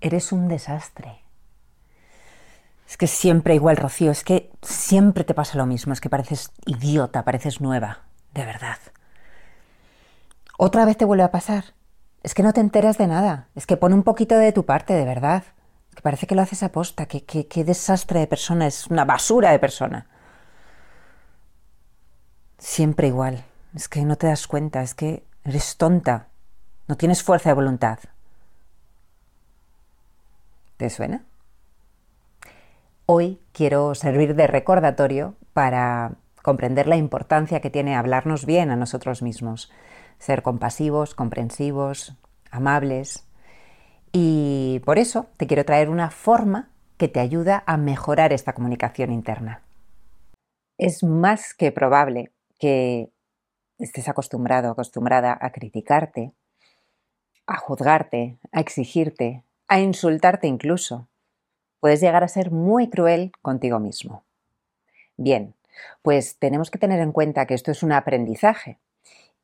Eres un desastre. Es que siempre igual, Rocío, es que siempre te pasa lo mismo, es que pareces idiota, pareces nueva, de verdad. Otra vez te vuelve a pasar. Es que no te enteras de nada, es que pone un poquito de tu parte, de verdad. Que parece que lo haces a posta, que, qué desastre de persona, es una basura de persona. Siempre igual, es que no te das cuenta, es que eres tonta, no tienes fuerza de voluntad. ¿Te suena? Hoy quiero servir de recordatorio para comprender la importancia que tiene hablarnos bien a nosotros mismos, ser compasivos, comprensivos, amables. Y por eso te quiero traer una forma que te ayuda a mejorar esta comunicación interna. Es más que probable que estés acostumbrado, acostumbrada a criticarte, a juzgarte, a exigirte, a insultarte incluso. Puedes llegar a ser muy cruel contigo mismo. Bien, pues tenemos que tener en cuenta que esto es un aprendizaje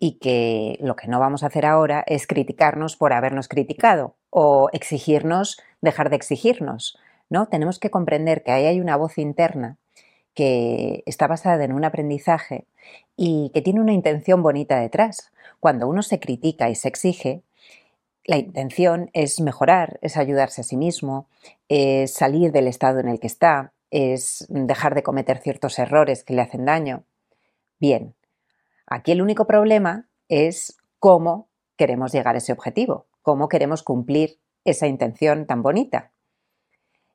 y que lo que no vamos a hacer ahora es criticarnos por habernos criticado o exigirnos dejar de exigirnos, ¿no? Tenemos que comprender que ahí hay una voz interna que está basada en un aprendizaje y que tiene una intención bonita detrás. Cuando uno se critica y se exige, la intención es mejorar, es ayudarse a sí mismo, es salir del estado en el que está, es dejar de cometer ciertos errores que le hacen daño. Bien, aquí el único problema es cómo queremos llegar a ese objetivo, cómo queremos cumplir esa intención tan bonita.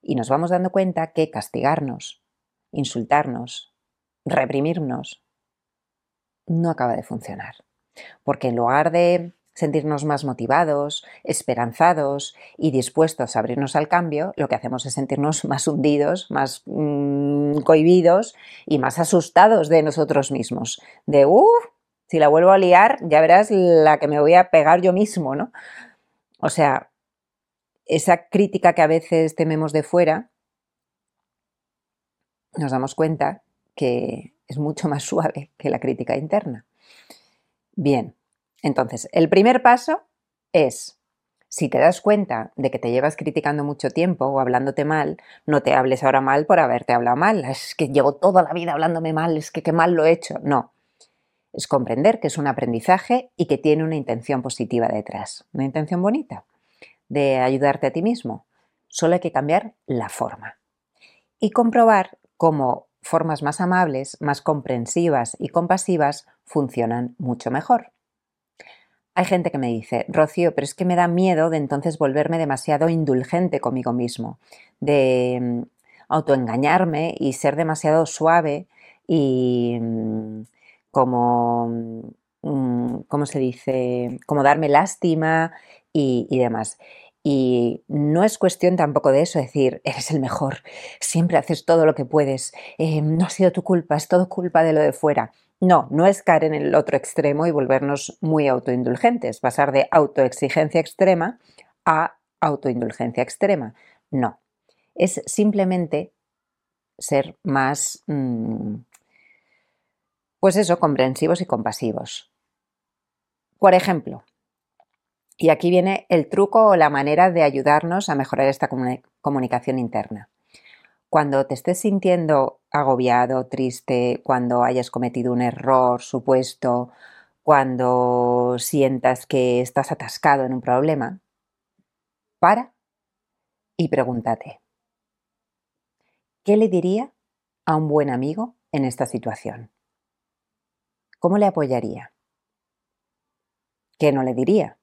Y nos vamos dando cuenta que castigarnos, insultarnos, reprimirnos, no acaba de funcionar. Porque en lugar de sentirnos más motivados, esperanzados y dispuestos a abrirnos al cambio, lo que hacemos es sentirnos más hundidos, más mm, cohibidos y más asustados de nosotros mismos. De, uff, si la vuelvo a liar, ya verás la que me voy a pegar yo mismo, ¿no? O sea, esa crítica que a veces tememos de fuera, nos damos cuenta que es mucho más suave que la crítica interna. Bien, entonces, el primer paso es, si te das cuenta de que te llevas criticando mucho tiempo o hablándote mal, no te hables ahora mal por haberte hablado mal. Es que llevo toda la vida hablándome mal, es que qué mal lo he hecho. No. Es comprender que es un aprendizaje y que tiene una intención positiva detrás, una intención bonita de ayudarte a ti mismo. Solo hay que cambiar la forma y comprobar cómo formas más amables, más comprensivas y compasivas funcionan mucho mejor. Hay gente que me dice, Rocío, pero es que me da miedo de entonces volverme demasiado indulgente conmigo mismo, de mm, autoengañarme y ser demasiado suave y mm, como, mm, ¿cómo se dice? Como darme lástima y, demás. Y no es cuestión tampoco de eso, decir, eres el mejor, siempre haces todo lo que puedes, eh, no ha sido tu culpa, es todo culpa de lo de fuera. No, no es caer en el otro extremo y volvernos muy autoindulgentes, pasar de autoexigencia extrema a autoindulgencia extrema. No, es simplemente ser más, mm, pues eso, comprensivos y compasivos. Por ejemplo, y aquí viene el truco o la manera de ayudarnos a mejorar esta comunicación interna. Cuando te estés sintiendo agobiado, triste, cuando hayas cometido un error supuesto, cuando sientas que estás atascado en un problema, para y pregúntate, ¿qué le diría a un buen amigo en esta situación? ¿Cómo le apoyaría? ¿Qué no le diría?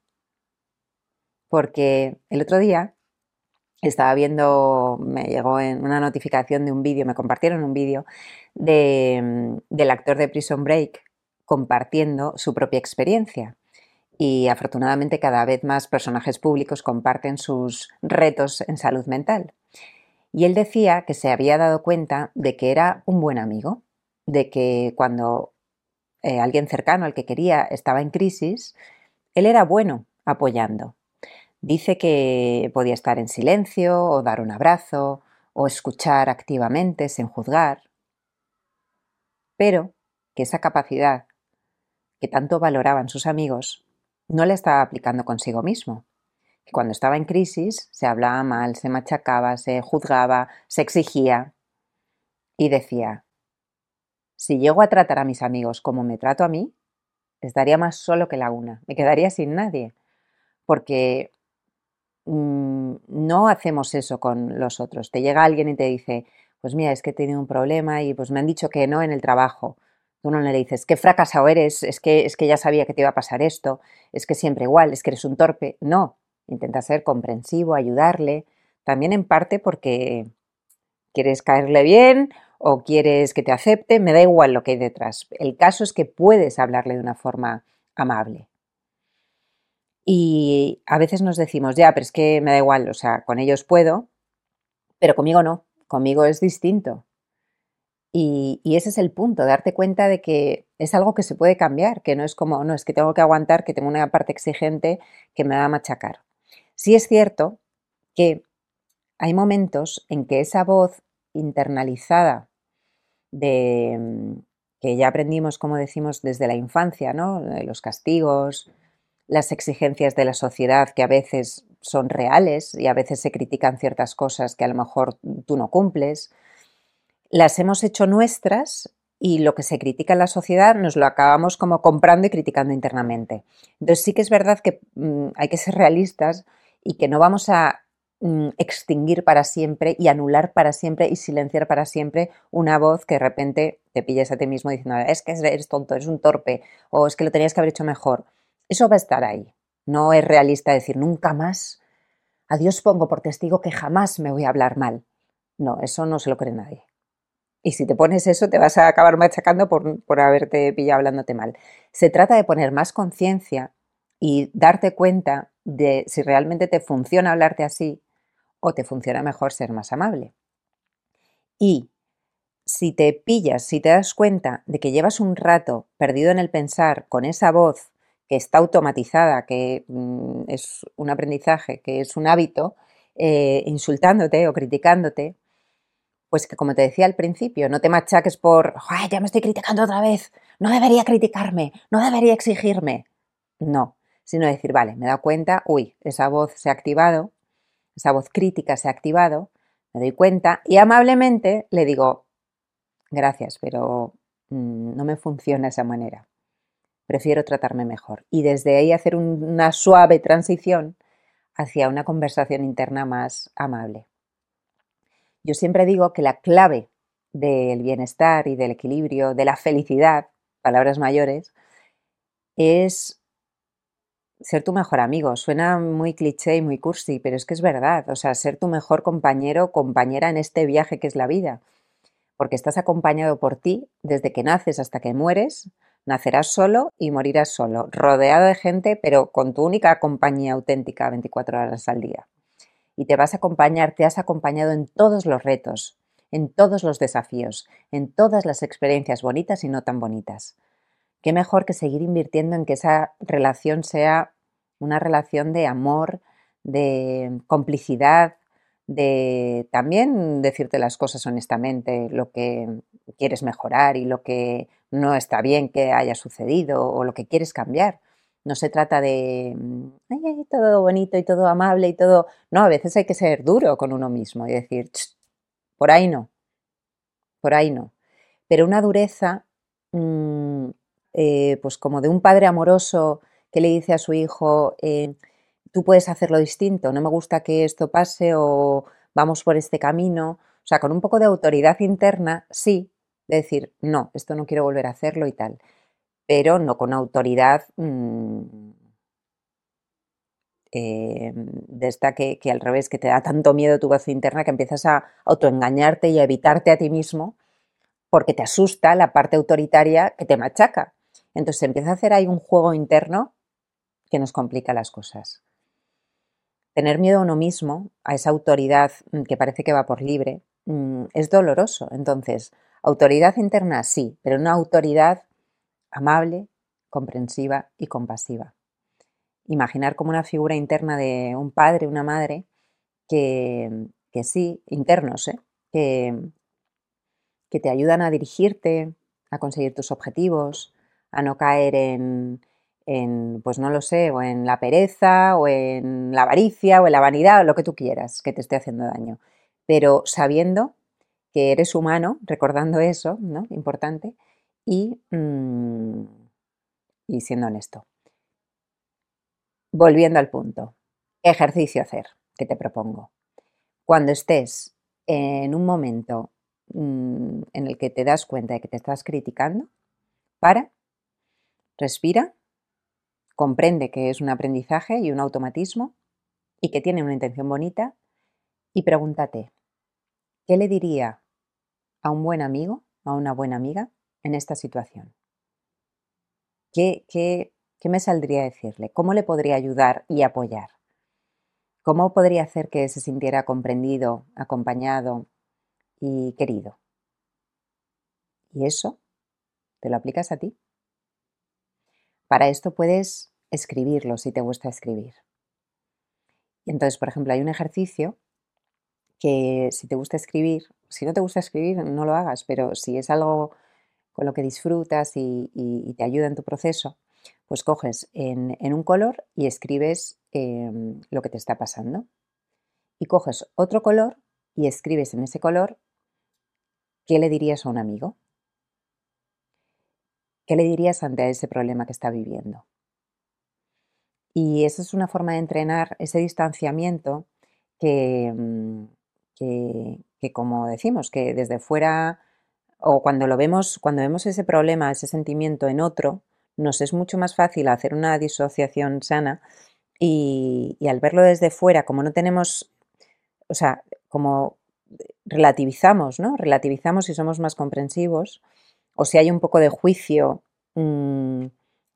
Porque el otro día estaba viendo, me llegó en una notificación de un vídeo, me compartieron un vídeo de, del actor de Prison Break compartiendo su propia experiencia. Y afortunadamente cada vez más personajes públicos comparten sus retos en salud mental. Y él decía que se había dado cuenta de que era un buen amigo, de que cuando eh, alguien cercano al que quería estaba en crisis, él era bueno apoyando. Dice que podía estar en silencio o dar un abrazo o escuchar activamente sin juzgar, pero que esa capacidad que tanto valoraban sus amigos no la estaba aplicando consigo mismo, que cuando estaba en crisis se hablaba mal, se machacaba, se juzgaba, se exigía. Y decía, si llego a tratar a mis amigos como me trato a mí, estaría más solo que la una, me quedaría sin nadie, porque mm, no hacemos eso con los otros. Te llega alguien y te dice, pues mira, es que he tenido un problema y pues me han dicho que no en el trabajo. Tú no le dices, qué fracasado eres, es que, es que ya sabía que te iba a pasar esto, es que siempre igual, es que eres un torpe. No, intenta ser comprensivo, ayudarle, también en parte porque quieres caerle bien o quieres que te acepte, me da igual lo que hay detrás. El caso es que puedes hablarle de una forma amable. Y a veces nos decimos, ya, pero es que me da igual, o sea, con ellos puedo, pero conmigo no, conmigo es distinto. Y, ese es el punto, darte cuenta de que es algo que se puede cambiar, que no es como, no, es que tengo que aguantar, que tengo una parte exigente que me va a machacar. Sí es cierto que hay momentos en que esa voz internalizada de mm, que ya aprendimos, como decimos, desde la infancia, ¿no? Los castigos, las exigencias de la sociedad que a veces son reales y a veces se critican ciertas cosas que a lo mejor tú no cumples, las hemos hecho nuestras y lo que se critica en la sociedad nos lo acabamos como comprando y criticando internamente. Entonces sí que es verdad que mm, hay que ser realistas y que no vamos a mm, extinguir para siempre y anular para siempre y silenciar para siempre una voz que de repente te pilles a ti mismo diciendo es que eres tonto, eres un torpe o es que lo tenías que haber hecho mejor. Eso va a estar ahí. No es realista decir nunca más. A Dios pongo por testigo que jamás me voy a hablar mal. No, eso no se lo cree nadie. Y si te pones eso, te vas a acabar machacando por, por haberte pillado hablándote mal. Se trata de poner más conciencia y darte cuenta de si realmente te funciona hablarte así o te funciona mejor ser más amable. Y si te pillas, si te das cuenta de que llevas un rato perdido en el pensar con esa voz que está automatizada, que mm, es un aprendizaje, que es un hábito, eh, insultándote o criticándote, pues que como te decía al principio, no te machaques por, ya me estoy criticando otra vez, no debería criticarme, no debería exigirme. No, sino decir, vale, me he dado cuenta, uy, esa voz se ha activado, esa voz crítica se ha activado, me doy cuenta y amablemente le digo, gracias, pero mm, no me funciona esa manera. Prefiero tratarme mejor. Y desde ahí hacer una suave transición hacia una conversación interna más amable. Yo siempre digo que la clave del bienestar y del equilibrio, de la felicidad, palabras mayores, es ser tu mejor amigo. Suena muy cliché y muy cursi, pero es que es verdad. O sea, ser tu mejor compañero o compañera en este viaje que es la vida. Porque estás acompañado por ti desde que naces hasta que mueres. Nacerás solo y morirás solo, rodeado de gente, pero con tu única compañía auténtica 24 horas al día. Y te vas a acompañar, te has acompañado en todos los retos, en todos los desafíos, en todas las experiencias bonitas y no tan bonitas qué mejor que seguir invirtiendo en que esa relación sea una relación de amor, de complicidad, de también decirte las cosas honestamente, lo que quieres mejorar y lo que no está bien que haya sucedido o lo que quieres cambiar. No se trata de ay, todo bonito y todo amable y todo. No, a veces hay que ser duro con uno mismo y decir, por ahí no, por ahí no. Pero una dureza mm, eh, pues como de un padre amoroso que le dice a su hijo, eh, tú puedes hacerlo distinto, no me gusta que esto pase o vamos por este camino. O sea, con un poco de autoridad interna, sí, de decir, no, esto no quiero volver a hacerlo y tal, pero no con autoridad mm, eh, de esta que, que, al revés, que te da tanto miedo tu voz interna que empiezas a autoengañarte y a evitarte a ti mismo porque te asusta la parte autoritaria que te machaca. Entonces empieza a hacer ahí un juego interno que nos complica las cosas. Tener miedo a uno mismo, a esa autoridad mm, que parece que va por libre, mm, es doloroso. Entonces, autoridad interna sí, pero una autoridad amable, comprensiva y compasiva. Imaginar como una figura interna de un padre, una madre, que, que sí, internos, ¿eh? que, que te ayudan a dirigirte, a conseguir tus objetivos, a no caer en, en, pues no lo sé, o en la pereza, o en la avaricia, o en la vanidad, o lo que tú quieras que te esté haciendo daño. Pero sabiendo que eres humano, recordando eso, ¿no? Importante, y, mm, y siendo honesto. Volviendo al punto, ejercicio hacer que te propongo. Cuando estés en un momento mm, en el que te das cuenta de que te estás criticando, para, respira, comprende que es un aprendizaje y un automatismo y que tiene una intención bonita y pregúntate, ¿qué le diría a un buen amigo, a una buena amiga en esta situación? ¿Qué, qué, qué me saldría a decirle? ¿Cómo le podría ayudar y apoyar? ¿Cómo podría hacer que se sintiera comprendido, acompañado y querido? Y eso te lo aplicas a ti. Para esto puedes escribirlo si te gusta escribir. Entonces, por ejemplo, hay un ejercicio que si te gusta escribir, si no te gusta escribir, no lo hagas, pero si es algo con lo que disfrutas y, te ayuda en tu proceso, pues coges en, un color y escribes em, lo que te está pasando. Y coges otro color y escribes en ese color qué le dirías a un amigo. ¿Qué le dirías ante ese problema que está viviendo? Y esa es una forma de entrenar ese distanciamiento que, mm, que, como decimos, que desde fuera o cuando lo vemos, cuando vemos ese problema, ese sentimiento en otro, nos es mucho más fácil hacer una disociación sana y, al verlo desde fuera, como no tenemos, o sea, como relativizamos, ¿no? Relativizamos y somos más comprensivos, o si hay un poco de juicio, mm,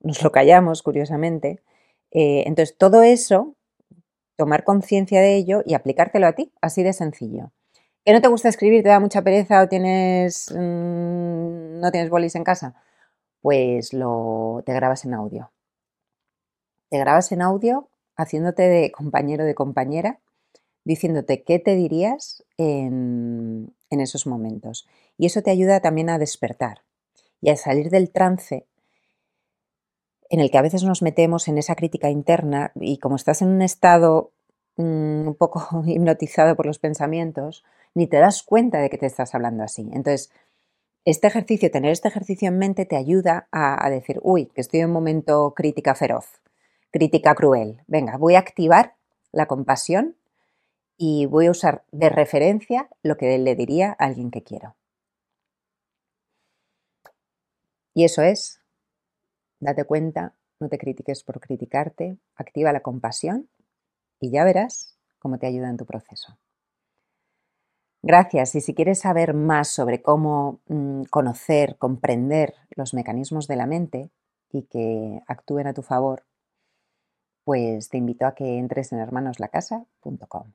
nos lo callamos, curiosamente. Eh, entonces, todo eso, tomar conciencia de ello y aplicártelo a ti, así de sencillo. ¿Que no te gusta escribir, te da mucha pereza o tienes, mm, no tienes bolis en casa? pues lo, te grabas en audio. Te grabas en audio haciéndote de compañero de compañera, diciéndote qué te dirías en, en esos momentos. Y eso te ayuda también a despertar y a salir del trance en el que a veces nos metemos en esa crítica interna y como estás en un estado mm, un poco hipnotizado por los pensamientos, ni te das cuenta de que te estás hablando así. Entonces, este ejercicio, tener este ejercicio en mente te ayuda a, decir, uy, que estoy en un momento crítica feroz, crítica cruel. Venga, voy a activar la compasión y voy a usar de referencia lo que le diría a alguien que quiero. Y eso es, date cuenta, no te critiques por criticarte, activa la compasión y ya verás cómo te ayuda en tu proceso. Gracias. Y si quieres saber más sobre cómo mm, conocer, comprender los mecanismos de la mente y que actúen a tu favor, pues te invito a que entres en hermanoslacasa.com.